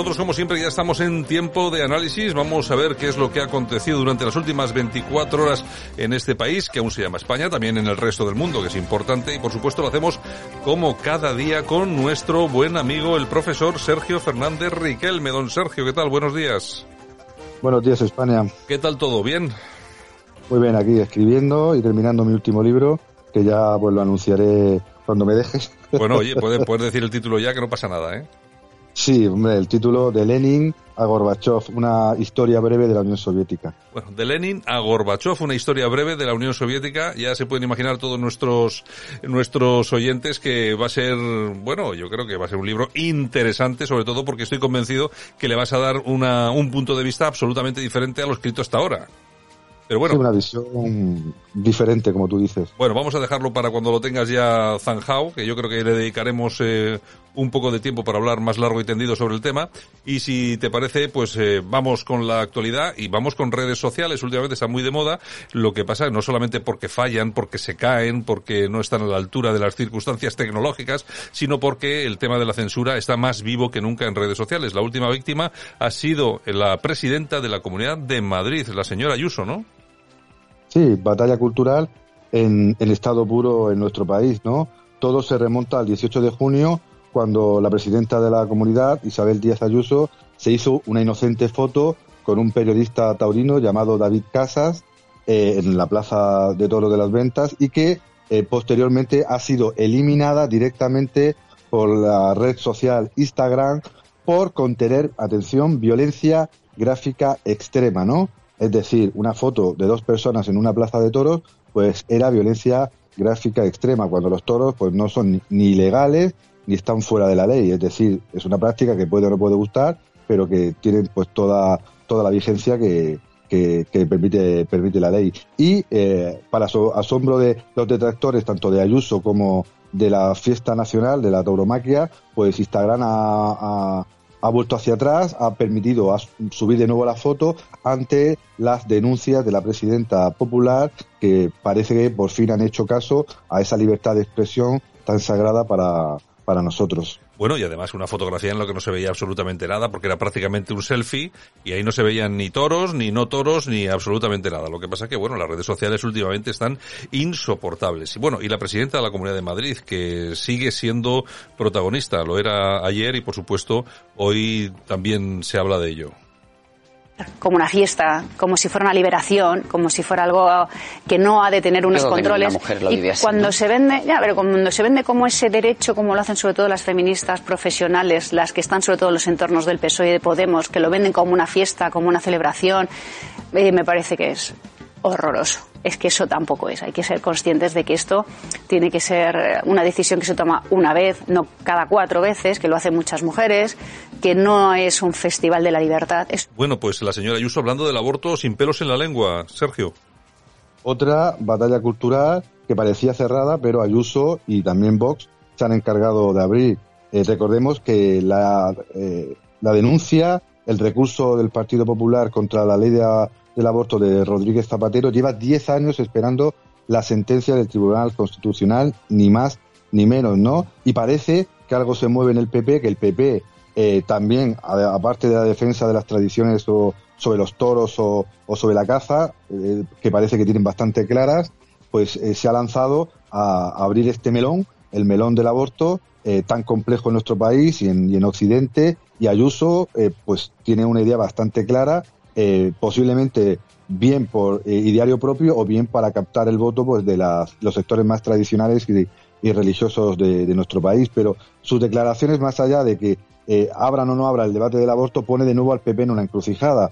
Nosotros, como siempre, ya estamos en tiempo de análisis. Vamos a ver qué es lo que ha acontecido durante las últimas 24 horas en este país, que aún se llama España, también en el resto del mundo, que es importante. Y por supuesto lo hacemos como cada día con nuestro buen amigo, el profesor Sergio Fernández Riquelme. Don Sergio, ¿qué tal? Buenos días. Buenos días, España. ¿Qué tal todo? ¿Bien? Muy bien, aquí escribiendo y terminando mi último libro, que ya pues lo anunciaré cuando me dejes. Bueno, oye, puedes, puedes decir el título ya, que no pasa nada, ¿eh? Sí, hombre, el título de Lenin a Gorbachev, una historia breve de la Unión Soviética. Bueno, de Lenin a Gorbachev, una historia breve de la Unión Soviética. Ya se pueden imaginar todos nuestros, nuestros oyentes que va a ser, bueno, yo creo que va a ser un libro interesante, sobre todo porque estoy convencido que le vas a dar una, un punto de vista absolutamente diferente a lo escrito hasta ahora. Pero bueno. una visión diferente, como tú dices. Bueno, vamos a dejarlo para cuando lo tengas ya zanjado, que yo creo que le dedicaremos eh, un poco de tiempo para hablar más largo y tendido sobre el tema. Y si te parece, pues eh, vamos con la actualidad y vamos con redes sociales. Últimamente está muy de moda. Lo que pasa no solamente porque fallan, porque se caen, porque no están a la altura de las circunstancias tecnológicas, sino porque el tema de la censura está más vivo que nunca en redes sociales. La última víctima ha sido la presidenta de la Comunidad de Madrid, la señora Ayuso, ¿no? Sí, batalla cultural en, el estado puro en nuestro país, ¿no? Todo se remonta al 18 de junio, cuando la presidenta de la comunidad, Isabel Díaz Ayuso, se hizo una inocente foto con un periodista taurino llamado David Casas eh, en la Plaza de Toro de las Ventas y que eh, posteriormente ha sido eliminada directamente por la red social Instagram por contener, atención, violencia gráfica extrema, ¿no? Es decir, una foto de dos personas en una plaza de toros, pues era violencia gráfica extrema, cuando los toros pues no son ni ilegales ni están fuera de la ley. Es decir, es una práctica que puede o no puede gustar, pero que tiene pues toda, toda la vigencia que, que, permite, permite la ley. Y eh, para asombro de los detractores, tanto de Ayuso como de la fiesta nacional, de la tauromaquia, pues Instagram ha vuelto hacia atrás, ha permitido subir de nuevo la foto ante las denuncias de la presidenta popular que parece que por fin han hecho caso a esa libertad de expresión tan sagrada para, para nosotros. Bueno, y además una fotografía en la que no se veía absolutamente nada, porque era prácticamente un selfie, y ahí no se veían ni toros, ni no toros, ni absolutamente nada. Lo que pasa que, bueno, las redes sociales últimamente están insoportables. Y bueno, y la presidenta de la Comunidad de Madrid, que sigue siendo protagonista, lo era ayer y por supuesto hoy también se habla de ello como una fiesta, como si fuera una liberación, como si fuera algo que no ha de tener unos controles. y cuando se vende, ya, pero cuando se vende como ese derecho, como lo hacen sobre todo las feministas profesionales, las que están sobre todo en los entornos del PSOE y de Podemos, que lo venden como una fiesta, como una celebración, eh, me parece que es horroroso es que eso tampoco es. Hay que ser conscientes de que esto tiene que ser una decisión que se toma una vez, no cada cuatro veces, que lo hacen muchas mujeres, que no es un festival de la libertad. Bueno, pues la señora Ayuso hablando del aborto sin pelos en la lengua. Sergio. Otra batalla cultural que parecía cerrada, pero Ayuso y también Vox se han encargado de abrir. Eh, recordemos que la, eh, la denuncia, el recurso del Partido Popular contra la ley de del aborto de Rodríguez Zapatero lleva 10 años esperando la sentencia del Tribunal Constitucional, ni más ni menos, ¿no? Y parece que algo se mueve en el PP, que el PP eh, también, aparte de la defensa de las tradiciones o, sobre los toros o, sobre la caza, eh, que parece que tienen bastante claras, pues eh, se ha lanzado a, abrir este melón, el melón del aborto, tan complejo en nuestro país y en, y en Occidente, y Ayuso pues tiene una idea bastante clara eh, posiblemente bien por eh, ideario propio o bien para captar el voto pues de los sectores más tradicionales y, religiosos de, nuestro país. Pero sus declaraciones, más allá de que eh, abran o no abra el debate del aborto, pone de nuevo al PP en una encrucijada.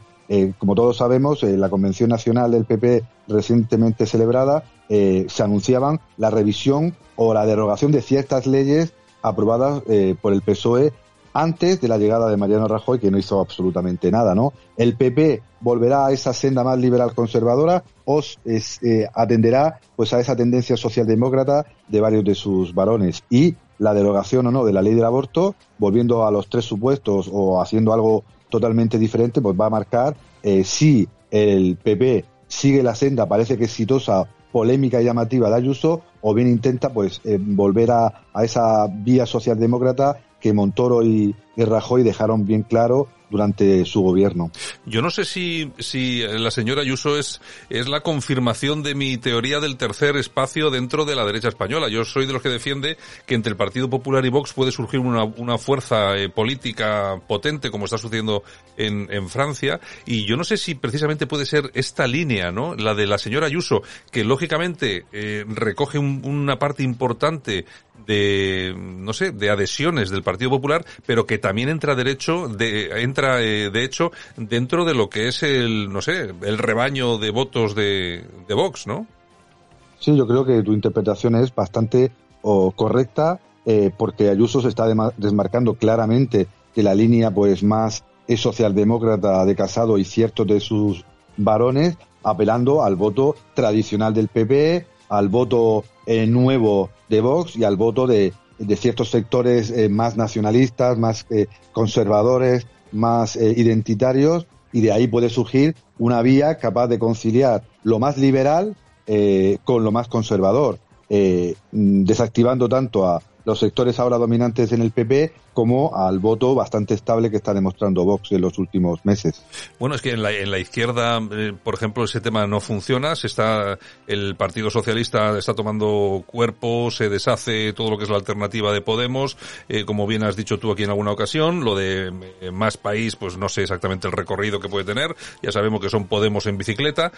como todos sabemos, en la Convención Nacional del PP recientemente celebrada se anunciaban la revisión o la derogación de ciertas leyes aprobadas por el PSOE antes de la llegada de Mariano Rajoy, que no hizo absolutamente nada, ¿no? El PP volverá a esa senda más liberal conservadora o eh, atenderá pues a esa tendencia socialdemócrata de varios de sus varones. Y la derogación o no de la ley del aborto, volviendo a los tres supuestos o haciendo algo totalmente diferente, pues va a marcar eh, si el PP sigue la senda, parece que exitosa, polémica y llamativa de Ayuso, o bien intenta pues eh, volver a, a, esa vía socialdemócrata que Montoro y, y Rajoy dejaron bien claro durante su gobierno. Yo no sé si, si la señora Ayuso es, es la confirmación de mi teoría del tercer espacio dentro de la derecha española. Yo soy de los que defiende que entre el Partido Popular y Vox puede surgir una, una fuerza eh, política potente, como está sucediendo en, en Francia, y yo no sé si precisamente puede ser esta línea, ¿no? La de la señora Ayuso, que lógicamente eh, recoge un, una parte importante de, no sé, de adhesiones del Partido Popular, pero que también entra derecho, de, entra eh, de hecho dentro de lo que es el, no sé, el rebaño de votos de, de Vox, ¿no? Sí, yo creo que tu interpretación es bastante o, correcta, eh, porque Ayuso se está desmarcando claramente de la línea pues más socialdemócrata de Casado y ciertos de sus varones, apelando al voto tradicional del PP, al voto eh, nuevo de Vox y al voto de, de ciertos sectores eh, más nacionalistas, más eh, conservadores, más eh, identitarios, y de ahí puede surgir una vía capaz de conciliar lo más liberal con lo más conservador, eh, desactivando tanto a los sectores ahora dominantes en el PP como al voto bastante estable que está demostrando Vox en los últimos meses. Bueno, es que en la, en la izquierda, eh, por ejemplo, ese tema no funciona. Se está, el Partido Socialista está tomando cuerpo, se deshace todo lo que es la alternativa de Podemos, eh, como bien has dicho tú aquí en alguna ocasión. Lo de eh, más país, pues no sé exactamente el recorrido que puede tener. Ya sabemos que son Podemos en bicicleta,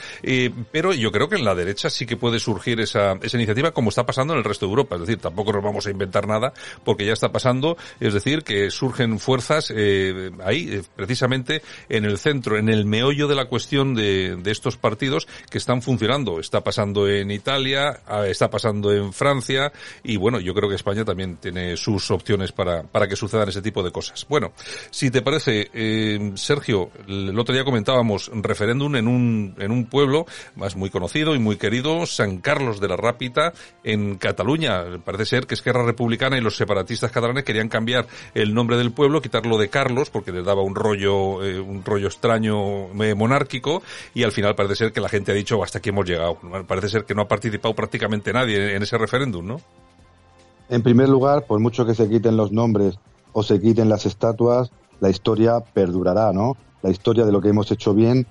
pero yo creo que en la derecha sí que puede surgir esa, esa iniciativa, como está pasando en el resto de Europa. Es decir, tampoco nos vamos a inventar nada, porque ya está pasando. Es decir, que surgen fuerzas eh, ahí, eh, precisamente en el centro, en el meollo de la cuestión de, de, estos partidos que están funcionando. Está pasando en Italia, ah, está pasando en Francia y bueno, yo creo que España también tiene sus opciones para, para que sucedan ese tipo de cosas. Bueno, si te parece, eh, Sergio, el otro día comentábamos referéndum en un, en un pueblo más muy conocido y muy querido, San Carlos de la Rápita, en Cataluña. Parece ser que Esquerra Republicana y los separatistas catalanes querían cambiar el nombre del pueblo, quitarlo de Carlos, porque le daba un rollo, eh, un rollo extraño eh, monárquico, y al final parece ser que la gente ha dicho hasta aquí hemos llegado. Parece ser que no ha participado prácticamente nadie en ese referéndum, ¿no? En primer lugar, por mucho que se quiten los nombres o se quiten las estatuas, la historia perdurará, ¿no? La historia de lo que hemos hecho bien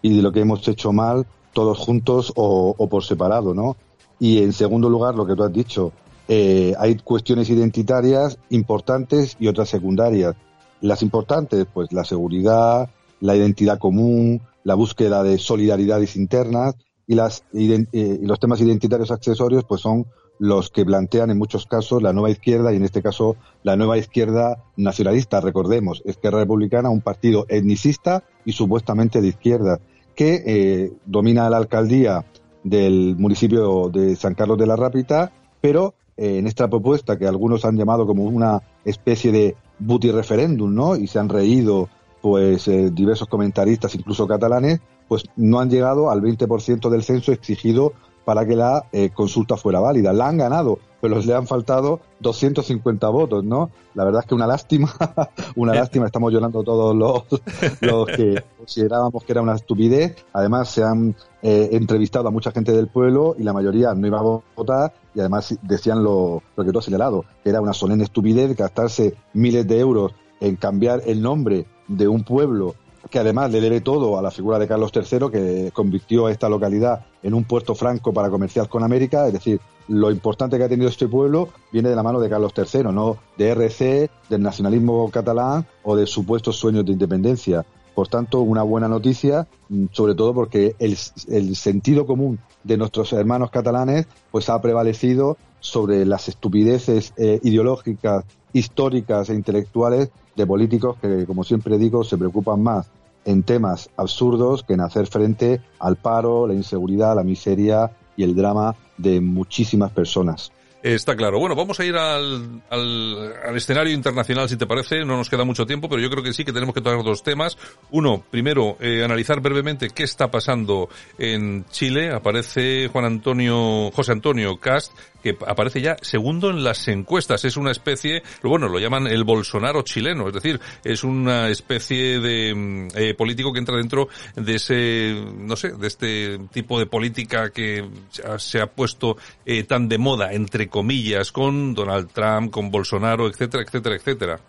y de lo que hemos hecho mal, todos juntos o, o por separado, ¿no? Y en segundo lugar, lo que tú has dicho, eh, hay cuestiones identitarias importantes y otras secundarias. Las importantes, pues la seguridad, la identidad común, la búsqueda de solidaridades internas y, las, eh, los temas identitarios accesorios, pues son los que plantean en muchos casos la nueva izquierda y en este caso la nueva izquierda nacionalista. Recordemos, Esquerra Republicana, un partido etnicista y supuestamente de izquierda, que eh, domina la alcaldía del municipio de San Carlos de la Rápita, pero eh, en esta propuesta que algunos han llamado como una especie de buti referéndum, ¿no? Y se han reído, pues, eh, diversos comentaristas, incluso catalanes, pues no han llegado al 20% del censo exigido para que la eh, consulta fuera válida. La han ganado, pero le han faltado 250 votos, ¿no? La verdad es que una lástima, una lástima, estamos llorando todos los, los que considerábamos que era una estupidez. Además, se han eh, entrevistado a mucha gente del pueblo y la mayoría no iba a votar y además decían lo, lo que tú has señalado, que era una solemne estupidez gastarse miles de euros en cambiar el nombre de un pueblo que además le debe todo a la figura de Carlos III, que convirtió esta localidad en un puerto franco para comerciar con América, es decir, lo importante que ha tenido este pueblo viene de la mano de Carlos III, no de RC, del nacionalismo catalán o de supuestos sueños de independencia. Por tanto, una buena noticia, mm, sobre todo porque el, el sentido común de nuestros hermanos catalanes pues ha prevalecido sobre las estupideces eh, ideológicas, históricas e intelectuales de políticos que, como siempre digo, se preocupan más en temas absurdos que en hacer frente al paro, la inseguridad, la miseria y el drama de muchísimas personas. Está claro. Bueno, vamos a ir al, al, al, escenario internacional, si te parece. No nos queda mucho tiempo, pero yo creo que sí que tenemos que tocar dos temas. Uno, primero, eh, analizar brevemente qué está pasando en Chile. Aparece Juan Antonio, José Antonio Cast, que aparece ya segundo en las encuestas. Es una especie, bueno, lo llaman el Bolsonaro chileno, es decir, es una especie de mm, eh, político que entra dentro de ese, no sé, de este tipo de política que se ha puesto eh, tan de moda, entre comillas, con Donald Trump, con Bolsonaro, etcétera, etcétera, etcétera.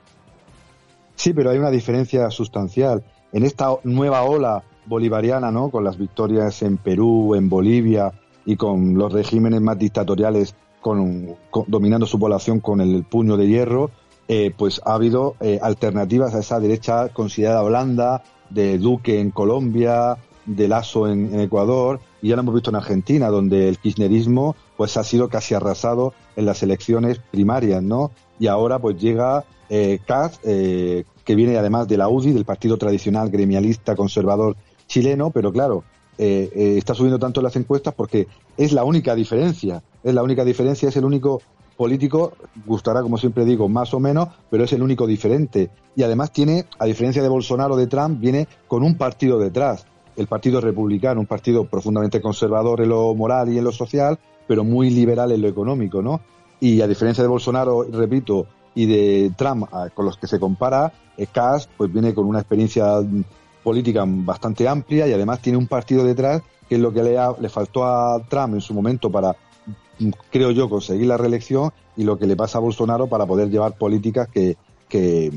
Sí, pero hay una diferencia sustancial. En esta nueva ola bolivariana, ¿no? Con las victorias en Perú, en Bolivia y con los regímenes más dictatoriales con, dominando su población con el puño de hierro, eh, pues ha habido eh, alternativas a esa derecha considerada blanda de Duque en Colombia, de Lazo en, Ecuador y ya lo hemos visto en Argentina, donde el kirchnerismo pues ha sido casi arrasado en las elecciones primarias, ¿no? Y ahora pues llega eh, eh, que viene además de la UDI, del partido tradicional gremialista conservador chileno, pero claro, eh, eh, está subiendo tanto las encuestas porque es la única diferencia, es la única diferencia, es el único político, gustará como siempre digo, más o menos, pero es el único diferente. Y además tiene, a diferencia de Bolsonaro o de Trump, viene con un partido detrás, el Partido Republicano, un partido profundamente conservador en lo moral y en lo social, pero muy liberal en lo económico, ¿no? Y a diferencia de Bolsonaro, repito, y de Trump con los que se compara, Kass pues viene con una experiencia política bastante amplia y además tiene un partido detrás que es lo que le, le faltó a Trump en su momento para, creo yo, conseguir la reelección y lo que le pasa a Bolsonaro para poder llevar políticas que, que,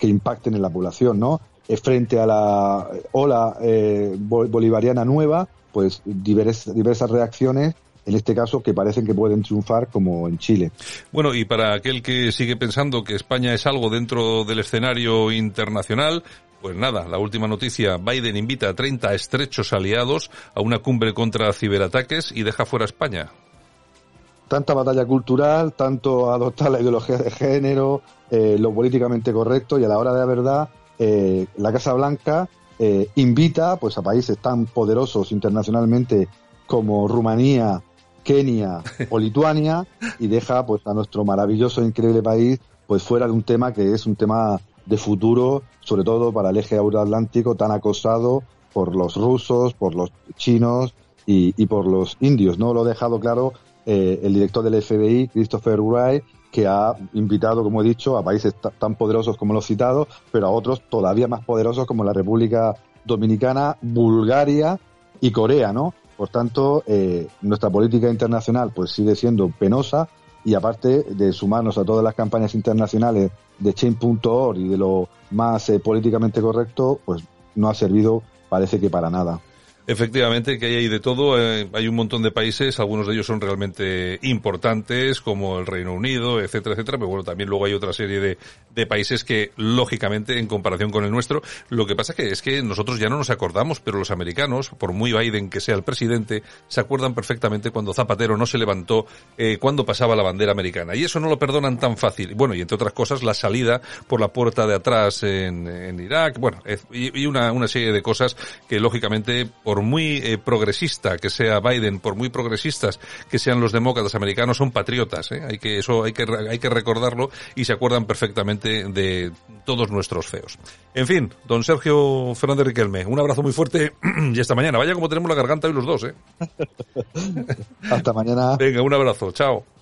impacten en la población, ¿no? Frente a la ola eh, bolivariana nueva, pues diversas reacciones en este caso que parecen que pueden triunfar como en Chile. Bueno, y para aquel que sigue pensando que España es algo dentro del escenario internacional, pues nada, la última noticia, Biden invita a 30 estrechos aliados a una cumbre contra ciberataques y deja fuera España. Tanta batalla cultural, tanto adoptar la ideología de género, eh, lo políticamente correcto y a la hora de la verdad, eh, la Casa Blanca eh, invita pues a países tan poderosos internacionalmente como Rumanía, Kenia o Lituania y deja pues a nuestro maravilloso e increíble país pues fuera de un tema que es un tema de futuro, sobre todo para el eje euroatlántico tan acosado por los rusos, por los chinos y, por los indios. No lo ha dejado claro eh, el director del FBI, Christopher Wright, que ha invitado, como he dicho, a países tan poderosos como los citados, pero a otros todavía más poderosos como la República Dominicana, Bulgaria y Corea, ¿no? Por tanto, eh, nuestra política internacional pues sigue siendo penosa y aparte de sumarnos a todas las campañas internacionales de Chain.org y de lo más eh, políticamente correcto, pues no ha servido, parece que para nada. Efectivamente, que hay de todo. Eh, hay un montón de países, algunos de ellos son realmente importantes, como el Reino Unido, etcétera, etcétera. Pero bueno, también luego hay otra serie de, de países que, lógicamente, en comparación con el nuestro, lo que pasa que es que nosotros ya no nos acordamos, pero los americanos, por muy Biden que sea el presidente, se acuerdan perfectamente cuando Zapatero no se levantó eh, cuando pasaba la bandera americana. Y eso no lo perdonan tan fácil. Bueno, y entre otras cosas, la salida por la puerta de atrás en, Irak, bueno, y, una, una serie de cosas que, lógicamente, por muy eh, progresista que sea Biden, por muy progresistas que sean los demócratas americanos, son patriotas. ¿eh? Hay que eso hay que hay que recordarlo y se acuerdan perfectamente de todos nuestros feos. En fin, don Sergio Fernández Riquelme, un abrazo muy fuerte y hasta mañana. Vaya como tenemos la garganta hoy los dos, ¿eh? hasta mañana. Venga, un abrazo. Chao.